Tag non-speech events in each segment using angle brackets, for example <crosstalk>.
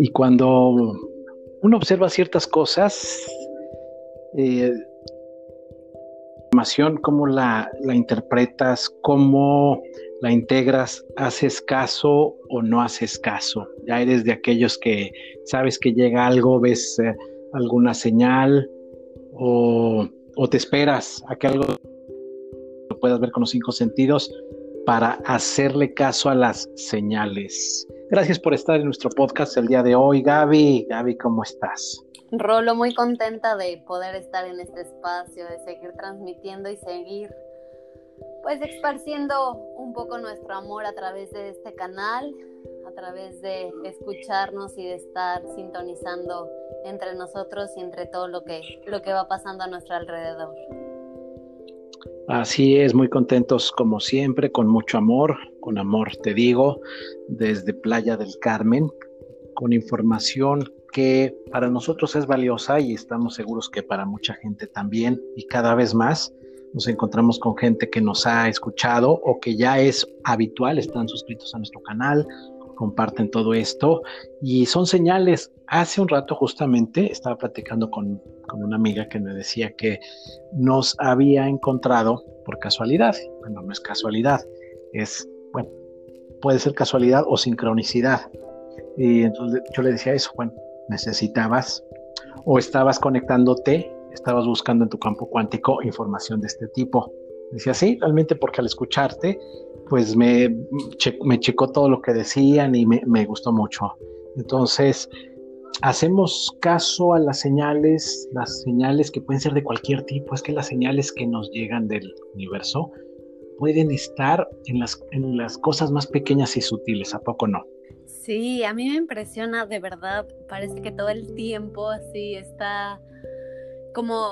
Y cuando uno observa ciertas cosas, eh, cómo la, la interpretas, cómo la integras, haces caso o no haces caso. Ya eres de aquellos que sabes que llega algo, ves eh, alguna señal o, o, te esperas a que algo lo puedas ver con los cinco sentidos para hacerle caso a las señales. Gracias por estar en nuestro podcast el día de hoy, Gaby. Gaby, ¿cómo estás? Rolo, muy contenta de poder estar en este espacio, de seguir transmitiendo y seguir pues esparciendo un poco nuestro amor a través de este canal, a través de escucharnos y de estar sintonizando entre nosotros y entre todo lo que, lo que va pasando a nuestro alrededor. Así es, muy contentos como siempre, con mucho amor, con amor te digo, desde Playa del Carmen, con información que para nosotros es valiosa y estamos seguros que para mucha gente también y cada vez más nos encontramos con gente que nos ha escuchado o que ya es habitual, están suscritos a nuestro canal, comparten todo esto y son señales. Hace un rato justamente estaba platicando con, con una amiga que me decía que nos había encontrado por casualidad. Bueno, no es casualidad, es, bueno, puede ser casualidad o sincronicidad. Y entonces yo le decía eso, bueno, necesitabas o estabas conectándote estabas buscando en tu campo cuántico información de este tipo. Decía, sí, realmente porque al escucharte, pues me, me checó todo lo que decían y me, me gustó mucho. Entonces, hacemos caso a las señales, las señales que pueden ser de cualquier tipo, es que las señales que nos llegan del universo pueden estar en las, en las cosas más pequeñas y sutiles, ¿a poco no? Sí, a mí me impresiona de verdad, parece que todo el tiempo así está como,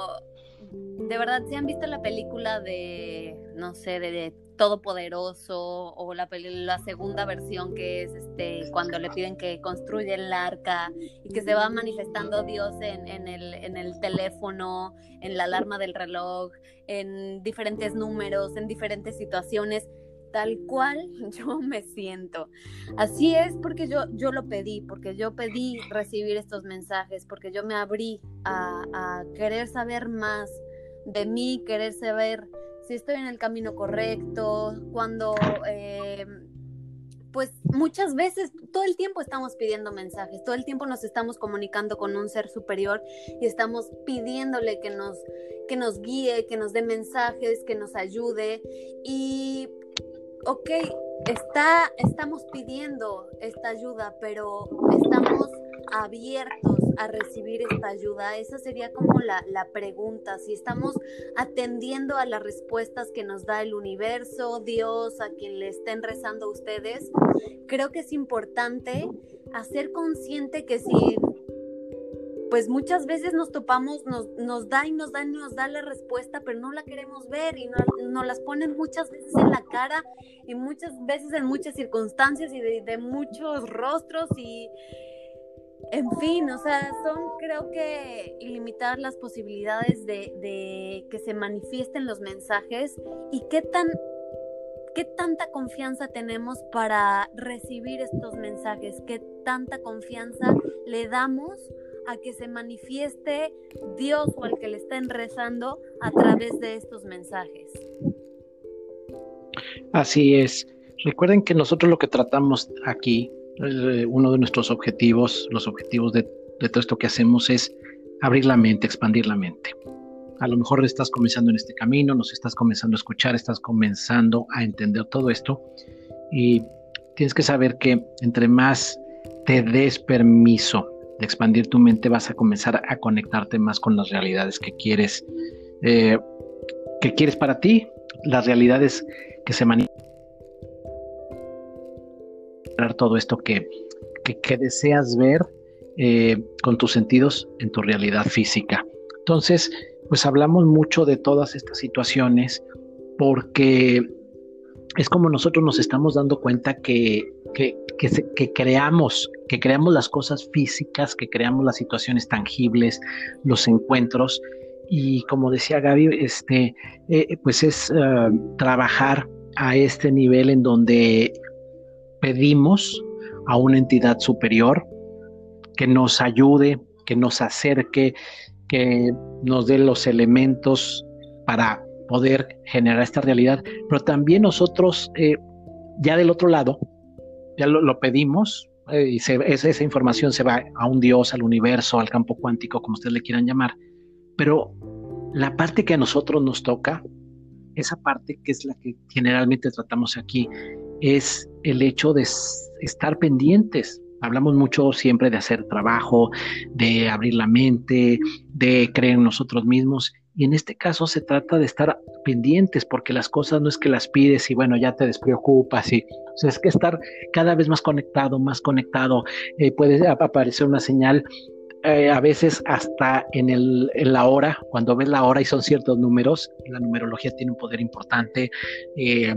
de verdad, si han visto la película de, no sé, de, Todopoderoso o la, la segunda versión que es este cuando le piden que construya el arca y que se va manifestando Dios en, en, el, en el teléfono, en la alarma del reloj, en diferentes números, en diferentes situaciones tal cual <laughs> yo me siento. Así es porque yo, yo lo pedí, porque yo pedí recibir estos mensajes, porque yo me abrí a, querer saber más de mí, querer saber si estoy en el camino correcto, cuando... Eh, pues muchas veces, todo el tiempo estamos pidiendo mensajes, todo el tiempo nos estamos comunicando con un ser superior y estamos pidiéndole que nos, que nos guíe, que nos dé mensajes, que nos ayude. Y ok, está, estamos pidiendo esta ayuda, pero estamos abiertos a recibir esta ayuda? Esa sería como la, la, pregunta, si estamos atendiendo a las respuestas que nos da el universo, Dios, a quien le estén rezando ustedes. Creo que es importante hacer consciente que si pues muchas veces nos topamos, nos, nos da y nos da y nos da la respuesta, pero no la queremos ver y nos las ponen muchas veces en la cara y muchas veces en muchas circunstancias y de, muchos rostros y en fin, o sea, son creo que ilimitadas las posibilidades de, que se manifiesten los mensajes y qué tan ¿Qué tanta confianza tenemos para recibir estos mensajes? ¿Qué tanta confianza le damos a que se manifieste Dios o al que le estén rezando a través de estos mensajes. Así es. Recuerden que nosotros lo que tratamos aquí, uno de nuestros objetivos, los objetivos de, de todo esto que hacemos es abrir la mente, expandir la mente. A lo mejor estás comenzando en este camino, nos estás comenzando a escuchar, estás comenzando a entender todo esto y tienes que saber que entre más te des permiso de expandir tu mente vas a comenzar a conectarte más con las realidades que quieres, eh, que quieres para ti, las realidades que se manifiestan, todo esto que, que, deseas ver eh, con tus sentidos en tu realidad física. Entonces, pues hablamos mucho de todas estas situaciones porque es como nosotros nos estamos dando cuenta que, que, que, creamos, que creamos las cosas físicas, que creamos las situaciones tangibles, los encuentros. Y como decía Gaby, este, eh, pues es eh, trabajar a este nivel en donde pedimos a una entidad superior que nos ayude, que nos acerque, que nos dé los elementos para poder generar esta realidad, pero también nosotros eh, ya del otro lado, ya lo, pedimos, eh, y esa información se va a un Dios, al universo, al campo cuántico, como ustedes le quieran llamar, pero la parte que a nosotros nos toca, esa parte que es la que generalmente tratamos aquí, es el hecho de estar pendientes. Hablamos mucho siempre de hacer trabajo, de abrir la mente, de creer en nosotros mismos. Y en este caso se trata de estar pendientes porque las cosas no es que las pides y bueno, ya te despreocupas y es que estar cada vez más conectado, más conectado. Eh, puede aparecer una señal eh, a veces hasta en, el, la hora, cuando ves la hora y son ciertos números, la numerología tiene un poder importante. Eh,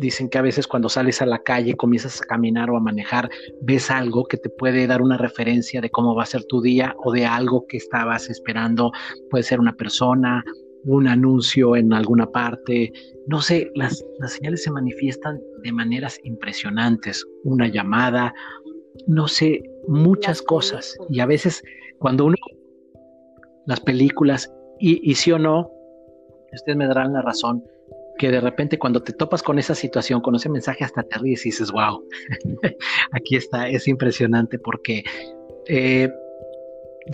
dicen que a veces cuando sales a la calle, comienzas a caminar o a manejar, ves algo que te puede dar una referencia de cómo va a ser tu día o de algo que estabas esperando. Puede ser una persona, un anuncio en alguna parte. No sé, las, las señales se manifiestan de maneras impresionantes. Una llamada, no sé, muchas cosas. Y a veces cuando uno, las películas, y, y sí o no, ustedes me darán la razón, que de repente cuando te topas con esa situación, con ese mensaje, hasta te ríes y dices, wow, <laughs> aquí está, es impresionante porque eh,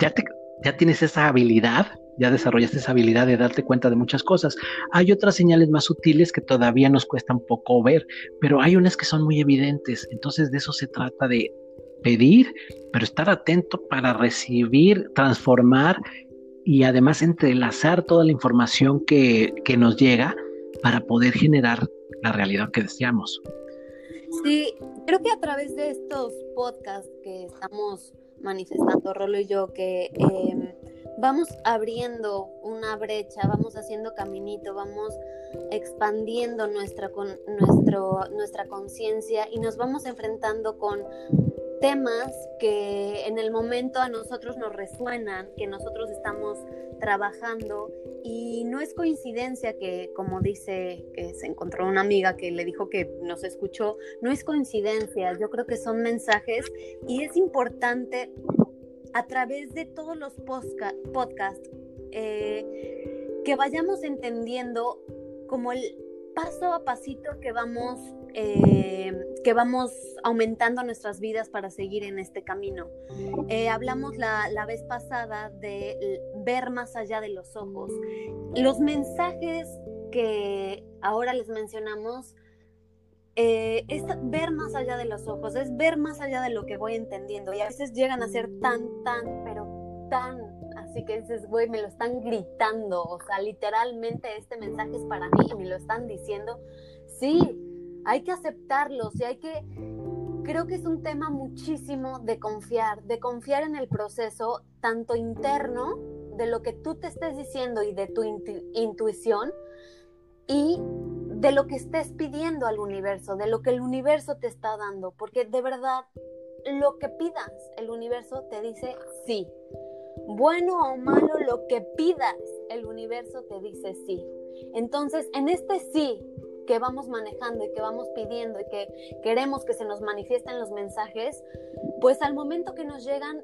ya, te, ya tienes esa habilidad, ya desarrollaste esa habilidad de darte cuenta de muchas cosas. Hay otras señales más sutiles que todavía nos cuesta un poco ver, pero hay unas que son muy evidentes. Entonces de eso se trata de pedir, pero estar atento para recibir, transformar y además entrelazar toda la información que, que nos llega para poder generar la realidad que deseamos. Sí, creo que a través de estos podcasts que estamos manifestando, Rolo y yo, que em, vamos abriendo una brecha, vamos haciendo caminito, vamos expandiendo nuestra, con, nuestra conciencia y nos vamos enfrentando con temas que en el momento a nosotros nos resuenan, que nosotros estamos trabajando y no es coincidencia que, como dice, que se encontró una amiga que le dijo que nos escuchó, no es coincidencia, yo creo que son mensajes y es importante a través de todos los podcasts eh, que vayamos entendiendo como el paso a pasito que vamos eh, que vamos aumentando nuestras vidas para seguir en este camino. Eh, hablamos la, la, vez pasada de ver más allá de los ojos. Los mensajes que ahora les mencionamos eh, es ver más allá de los ojos, es ver más allá de lo que voy entendiendo y a veces llegan a ser tan, tan, pero tan así que dices, güey, me lo están gritando, o sea, literalmente este mensaje es para mí y me lo están diciendo. Sí, hay que aceptarlos y hay que, creo que es un tema muchísimo de confiar, de confiar en el proceso, tanto interno, de lo que tú te estés diciendo y de tu intuición, y de lo que estés pidiendo al universo, de lo que el universo te está dando, porque de verdad, lo que pidas, el universo te dice sí. Bueno o malo, lo que pidas, el universo te dice sí. Entonces, en este sí que vamos manejando y que vamos pidiendo y que queremos que se nos manifiesten los mensajes, pues al momento que nos llegan,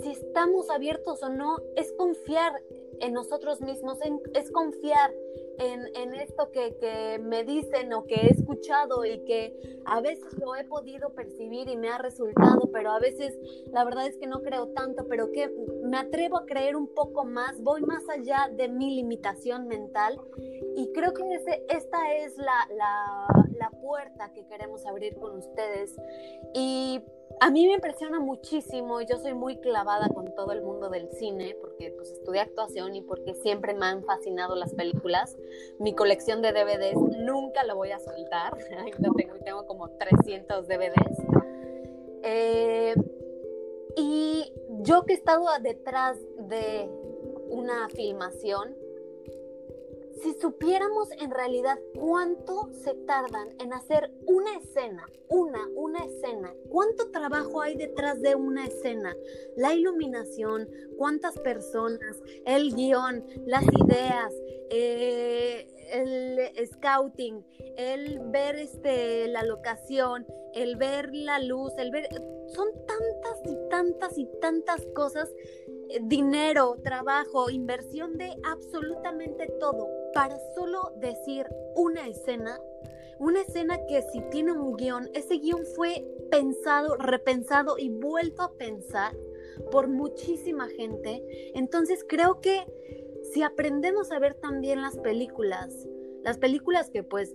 si estamos abiertos o no, es confiar en nosotros mismos, es confiar en, esto que, que, me dicen o que he escuchado y que a veces lo he podido percibir y me ha resultado, pero a veces la verdad es que no creo tanto, pero que me atrevo a creer un poco más, voy más allá de mi limitación mental y creo que ese, esta es la, la, la puerta que queremos abrir con ustedes. Y a mí me impresiona muchísimo, yo soy muy clavada con todo el mundo del cine, porque pues estudié actuación y porque siempre me han fascinado las películas. Mi colección de DVDs nunca la voy a soltar, <laughs> tengo, tengo como 300 DVDs. Eh, y yo que he estado detrás de una filmación, si supiéramos en realidad cuánto se tardan en hacer una escena, una, una escena, cuánto trabajo hay detrás de una escena, la iluminación, cuántas personas, el guion, las ideas, eh, el scouting, el ver este, la locación, el ver la luz, el ver... Son tantas y tantas y tantas cosas, eh, dinero, trabajo, inversión de absolutamente todo, para solo decir una escena, una escena que si tiene un guion, ese guion fue pensado, repensado y vuelto a pensar por muchísima gente. Entonces creo que si aprendemos a ver también las películas, las películas que pues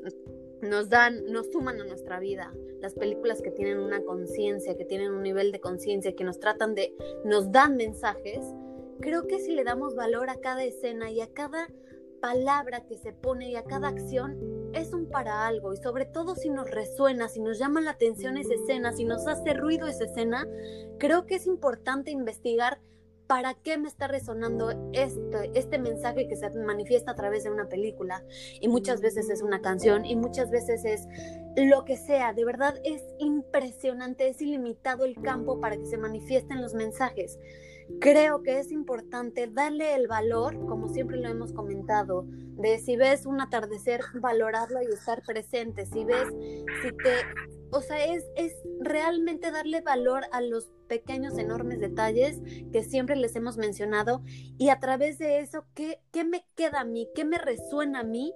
nos dan, nos suman a nuestra vida, las películas que tienen una conciencia, que tienen un nivel de conciencia, que nos tratan de, nos dan mensajes, creo que si le damos valor a cada escena y a cada palabra que se pone y a cada acción, es un para algo y sobre todo si nos resuena, si nos llama la atención esa escena, si nos hace ruido esa escena, creo que es importante investigar para qué me está resonando este, este mensaje que se manifiesta a través de una película. Y muchas veces es una canción y muchas veces es lo que sea. De verdad es impresionante, es ilimitado el campo para que se manifiesten los mensajes. Creo que es importante darle el valor, como siempre lo hemos comentado, de si ves un atardecer, <laughs> valorarlo y estar presente. Si ves, si te o sea, es, es realmente darle valor a los pequeños, enormes detalles que siempre les hemos mencionado y a través de eso, ¿qué, qué me queda a mí? ¿Qué me resuena a mí?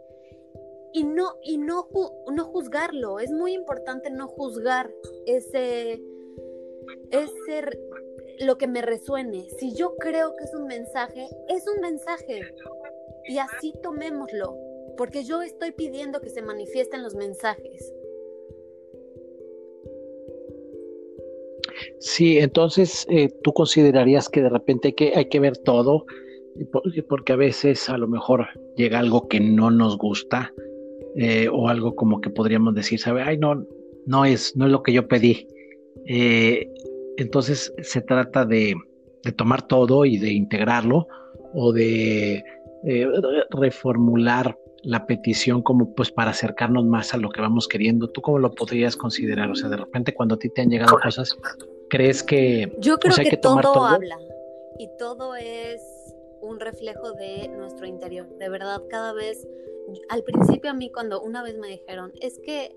Y no, y no, no juzgarlo. Es muy importante no juzgar ese, ese, lo que me resuene. Si yo creo que es un mensaje, es un mensaje. Y así tomémoslo, porque yo estoy pidiendo que se manifiesten los mensajes. Sí, entonces eh, tú considerarías que de repente hay que, hay que ver todo, porque a veces a lo mejor llega algo que no nos gusta eh, o algo como que podríamos decir, ¿sabe? Ay, no, no es, no es lo que yo pedí. Eh, entonces se trata de, de, tomar todo y de integrarlo o de reformular la petición como pues para acercarnos más a lo que vamos queriendo. ¿Tú cómo lo podrías considerar? O sea, de repente cuando a ti te han llegado cosas, ¿crees que... Yo creo que, todo, habla y todo es un reflejo de nuestro interior. De verdad, cada vez, al principio a mí cuando una vez me dijeron, es que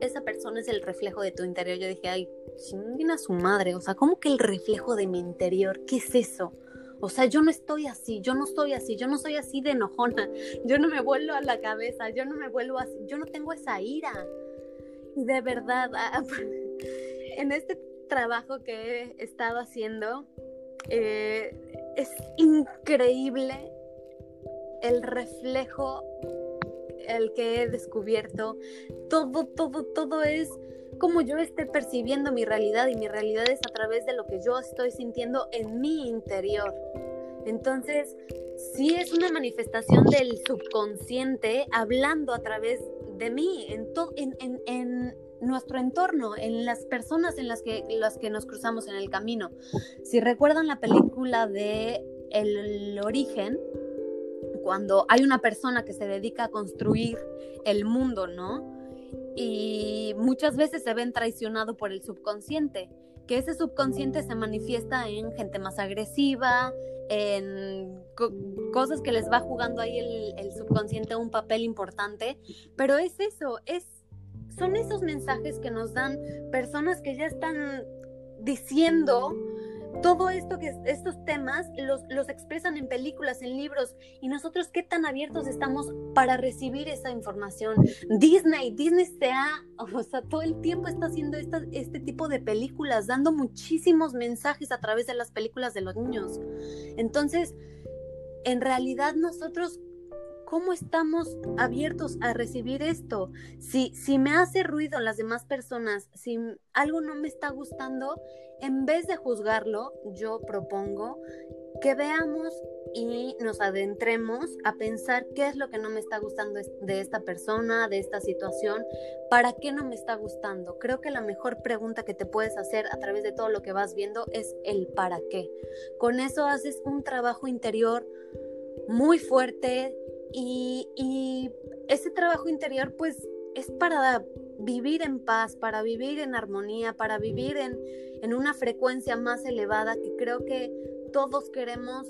esa persona es el reflejo de tu interior, yo dije, ay, chinguen a su madre, o sea, ¿cómo que el reflejo de mi interior? ¿Qué es eso? O sea, yo no estoy así, yo no estoy así, yo no soy así de enojona, <laughs> yo no me vuelvo a la cabeza, yo no me vuelvo así, yo no tengo esa ira. De verdad, ah, <laughs> en este trabajo que he estado haciendo, eh, es increíble el reflejo, el que he descubierto. Todo, todo, todo es como yo esté percibiendo mi realidad y mi realidad es a través de lo que yo estoy sintiendo en mi interior. Entonces, sí es una manifestación del subconsciente hablando a través de mí, en, en, en, nuestro entorno, en las personas en las que, las que nos cruzamos en el camino. Si recuerdan la película de El origen, cuando hay una persona que se dedica a construir el mundo, ¿no? y muchas veces se ven traicionado por el subconsciente, que ese subconsciente se manifiesta en gente más agresiva, en cosas que les va jugando ahí el, el, subconsciente un papel importante, pero es eso, es, son esos mensajes que nos dan personas que ya están diciendo todo esto que estos temas los, los expresan en películas, en libros, y nosotros qué tan abiertos estamos para recibir esa información. Disney, Disney se ha, <laughs> o sea, todo el tiempo está haciendo esta, este tipo de películas, dando muchísimos mensajes a través de las películas de los niños. Entonces, en realidad nosotros ¿cómo estamos abiertos a recibir esto? Si, si me hace ruido las demás personas, si algo no me está gustando, en vez de juzgarlo, yo propongo que veamos y nos adentremos a pensar qué es lo que no me está gustando de esta persona, de esta situación, para qué no me está gustando. Creo que la mejor pregunta que te puedes hacer a través de todo lo que vas viendo es el para qué. Con eso haces un trabajo interior muy fuerte, y, ese trabajo interior pues es para vivir en paz, para vivir en armonía, para vivir en, en una frecuencia más elevada que creo que todos queremos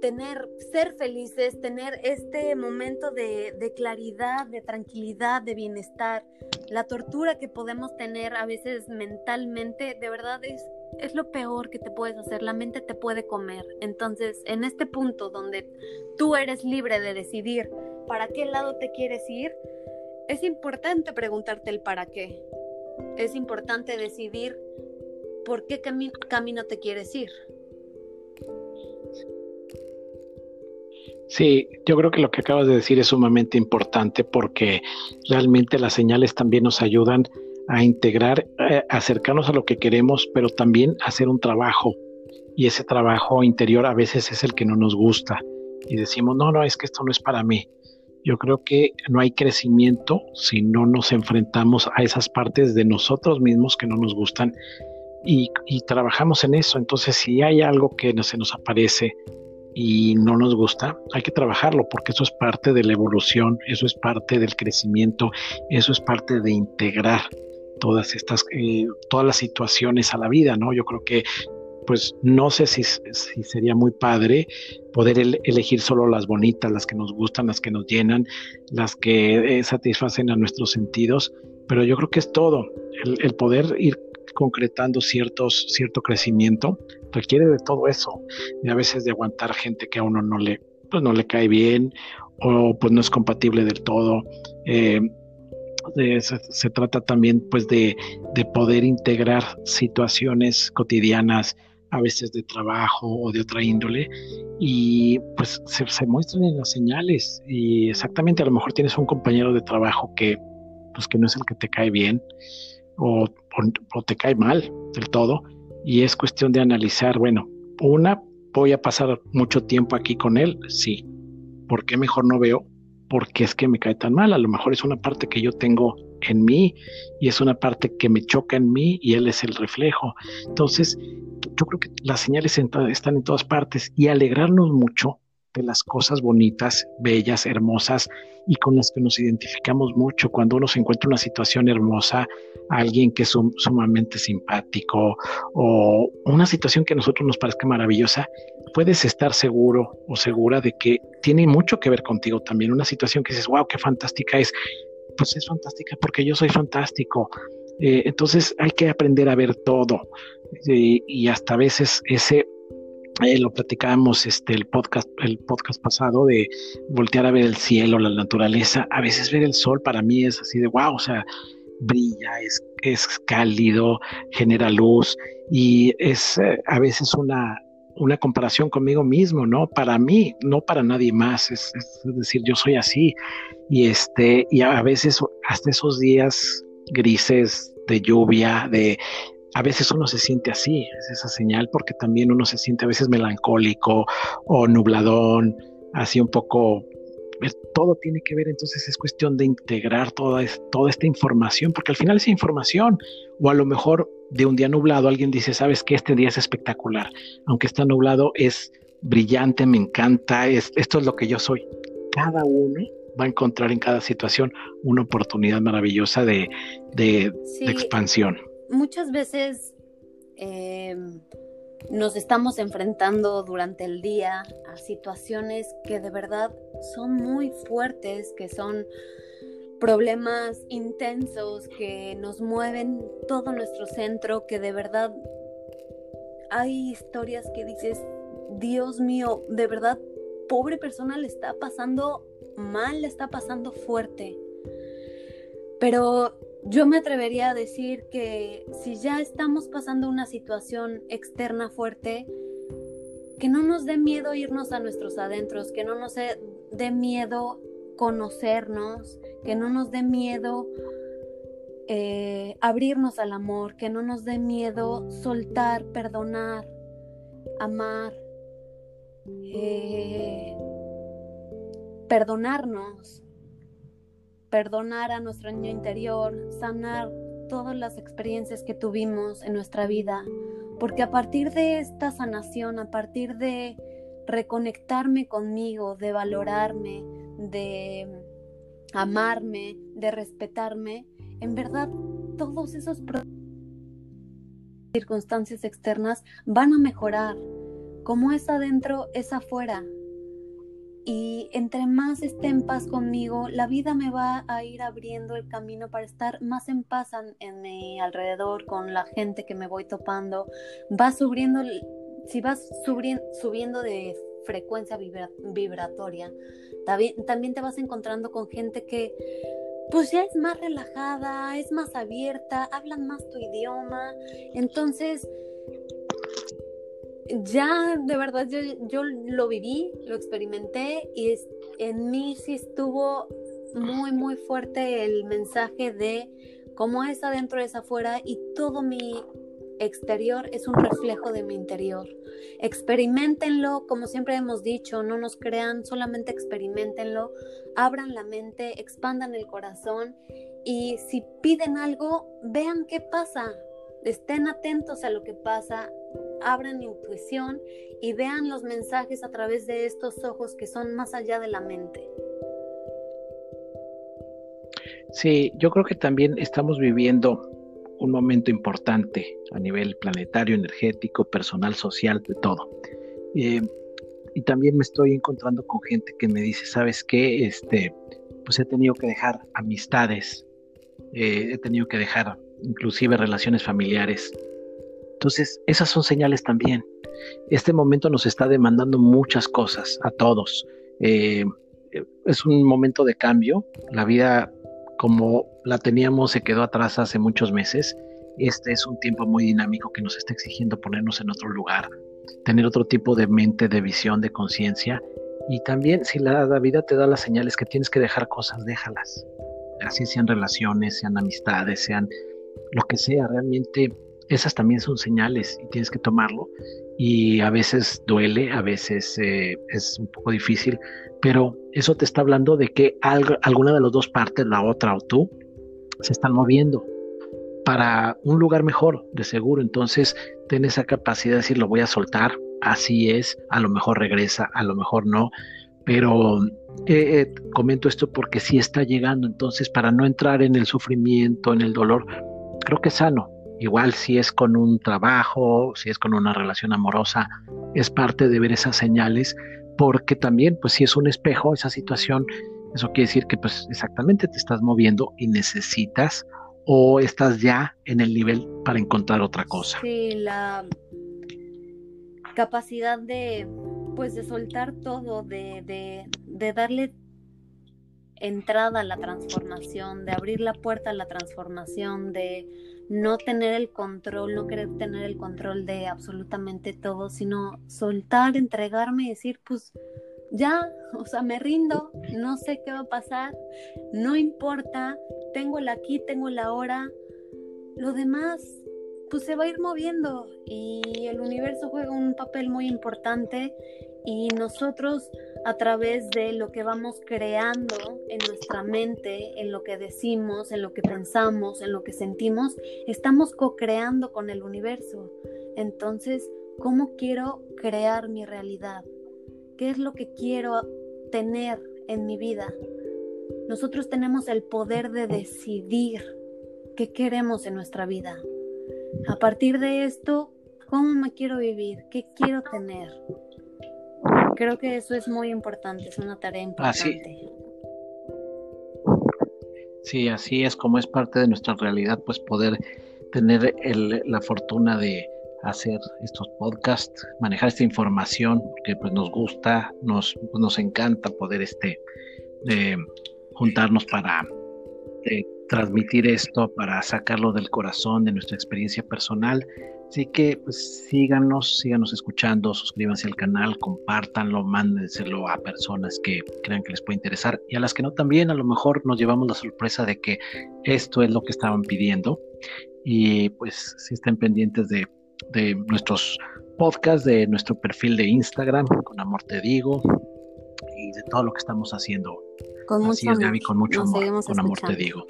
tener, ser felices, tener este momento de, de, claridad, de tranquilidad, de bienestar. La tortura que podemos tener a veces mentalmente, de verdad es es lo peor que te puedes hacer, la mente te puede comer. Entonces, en este punto donde tú eres libre de decidir para qué lado te quieres ir, es importante preguntarte el para qué. Es importante decidir por qué camino te quieres ir. Sí, yo creo que lo que acabas de decir es sumamente importante porque realmente las señales también nos ayudan a integrar, eh, acercarnos a lo que queremos, pero también hacer un trabajo. Y ese trabajo interior a veces es el que no nos gusta. Y decimos, no, no, es que esto no es para mí. Yo creo que no hay crecimiento si no nos enfrentamos a esas partes de nosotros mismos que no nos gustan y, trabajamos en eso. Entonces, si hay algo que no, se nos aparece y no nos gusta, hay que trabajarlo porque eso es parte de la evolución, eso es parte del crecimiento, eso es parte de integrar todas estas, eh, todas las situaciones a la vida, ¿no? Yo creo que, pues, no sé si, si sería muy padre poder elegir solo las bonitas, las que nos gustan, las que nos llenan, las que eh, satisfacen a nuestros sentidos, pero yo creo que es todo, el, poder ir concretando ciertos, cierto crecimiento requiere de todo eso, y a veces de aguantar gente que a uno no le, pues no le cae bien o pues no es compatible del todo. Eh, se, trata también pues de, poder integrar situaciones cotidianas, a veces de trabajo o de otra índole, y pues se, muestran en las señales. Y exactamente, a lo mejor tienes un compañero de trabajo que, pues, que no es el que te cae bien o, o te cae mal del todo, y es cuestión de analizar, bueno, una, voy a pasar mucho tiempo aquí con él, sí. ¿Por qué mejor no veo porque es que me cae tan mal. A lo mejor es una parte que yo tengo en mí y es una parte que me choca en mí y él es el reflejo. Entonces, yo creo que las señales están en todas partes y alegrarnos mucho de las cosas bonitas, bellas, hermosas y con las que nos identificamos mucho cuando uno se encuentra en una situación hermosa, alguien que es sumamente simpático o una situación que a nosotros nos parezca maravillosa, puedes estar seguro o segura de que tiene mucho que ver contigo también. Una situación que dices, wow, qué fantástica es. Pues es fantástica porque yo soy fantástico. Eh, entonces hay que aprender a ver todo. Eh, y hasta a veces ese eh, lo platicábamos este el podcast el podcast pasado de voltear a ver el cielo la naturaleza a veces ver el sol para mí es así de wow o sea brilla es, es cálido genera luz y es a veces una una comparación conmigo mismo, ¿no? Para mí, no para nadie más, es, decir, yo soy así y este, y a veces hasta esos días grises de lluvia, de, a veces uno se siente así, es esa señal porque también uno se siente a veces melancólico o nubladón, así un poco todo tiene que ver, entonces es cuestión de integrar toda, toda esta información, porque al final es información, o a lo mejor de un día nublado alguien dice, sabes que este día es espectacular, aunque está nublado es brillante, me encanta, es, esto es lo que yo soy. Cada uno va a encontrar en cada situación una oportunidad maravillosa de, de, expansión. Muchas veces eh, nos estamos enfrentando durante el día a situaciones que de verdad son muy fuertes, que son problemas intensos que nos mueven todo nuestro centro, que de verdad hay historias que dices, Dios mío, de verdad, pobre persona le está pasando mal, le está pasando fuerte. Pero yo me atrevería a decir que si ya estamos pasando una situación externa fuerte, que no nos dé miedo irnos a nuestros adentros, que no nos dé miedo conocernos, que no nos dé miedo eh, abrirnos al amor, que no nos dé miedo soltar, perdonar, amar, eh, perdonarnos, perdonar a nuestro niño interior, sanar todas las experiencias que tuvimos en nuestra vida, porque a partir de esta sanación, a partir de reconectarme conmigo, de valorarme, de amarme, de respetarme, en verdad todos esos circunstancias externas van a mejorar. Como es adentro, es afuera. y entre más esté en paz conmigo, la vida me va a ir abriendo el camino para estar más en paz en, mi alrededor, con la gente que me voy topando. Va subiendo, si vas subiendo de frecuencia vibratoria, también, te vas encontrando con gente que pues ya es más relajada, es más abierta, hablan más tu idioma. Entonces, ya de verdad yo, yo lo viví, lo experimenté y en mí sí estuvo muy, muy fuerte el mensaje de cómo es adentro es afuera y todo mi exterior es un reflejo de mi interior. Experimentenlo, como siempre hemos dicho, no nos crean, solamente experimentenlo, abran la mente, expandan el corazón y si piden algo, vean qué pasa, estén atentos a lo que pasa, abran intuición y vean los mensajes a través de estos ojos que son más allá de la mente. Sí, yo creo que también estamos viviendo un momento importante a nivel planetario, energético, personal, social, de todo. Eh, y también me estoy encontrando con gente que me dice, ¿sabes qué? Este, pues he tenido que dejar amistades, eh, he tenido que dejar inclusive relaciones familiares. Entonces, esas son señales también. Este momento nos está demandando muchas cosas a todos. Eh, es un momento de cambio. La vida como la teníamos se quedó atrás hace muchos meses. Este es un tiempo muy dinámico que nos está exigiendo ponernos en otro lugar, tener otro tipo de mente, de visión, de conciencia. Y también si la, vida te da las señales que tienes que dejar cosas, déjalas. Así sean relaciones, sean amistades, sean lo que sea, realmente esas también son señales y tienes que tomarlo. Y a veces duele, a veces eh, es un poco difícil, pero eso te está hablando de que alguna de las dos partes, la otra o tú, se están moviendo para un lugar mejor, de seguro. Entonces, ten esa capacidad de decir, lo voy a soltar, así es, a lo mejor regresa, a lo mejor no, pero eh, eh, comento esto porque sí está llegando, entonces para no entrar en el sufrimiento, en el dolor, creo que es sano. Igual si es con un trabajo, si es con una relación amorosa, es parte de ver esas señales, porque también, pues si es un espejo, esa situación, eso quiere decir que pues exactamente te estás moviendo y necesitas o estás ya en el nivel para encontrar otra cosa. Sí, la capacidad de, pues de soltar todo, de, de, de darle entrada a la transformación, de abrir la puerta a la transformación, de no tener el control, no querer tener el control de absolutamente todo, sino soltar, entregarme y decir, pues ya, o sea, me rindo, no sé qué va a pasar, no importa, tengo el aquí, tengo el ahora, lo demás pues se va a ir moviendo y el universo juega un papel muy importante y nosotros a través de lo que vamos creando en nuestra mente, en lo que decimos, en lo que pensamos, en lo que sentimos, estamos co-creando con el universo. Entonces, ¿cómo quiero crear mi realidad? ¿Qué es lo que quiero tener en mi vida? Nosotros tenemos el poder de decidir qué queremos en nuestra vida. A partir de esto, ¿cómo me quiero vivir? ¿Qué quiero tener? Creo que eso es muy importante, es una tarea importante. Sí, así es como es parte de nuestra realidad, pues poder tener la fortuna de hacer estos podcasts, manejar esta información, que pues nos gusta, nos, pues, nos encanta poder este, juntarnos para eh, transmitir esto, para sacarlo del corazón, de nuestra experiencia personal Así que pues síganos, síganos escuchando, suscríbanse al canal, compártanlo, mándenselo a personas que crean que les puede interesar y a las que no también, a lo mejor nos llevamos la sorpresa de que esto es lo que estaban pidiendo y pues si estén pendientes de, de nuestros podcasts, de nuestro perfil de Instagram, con amor te digo, y de todo lo que estamos haciendo. Con mucho amor. con mucho amor, con amor te digo.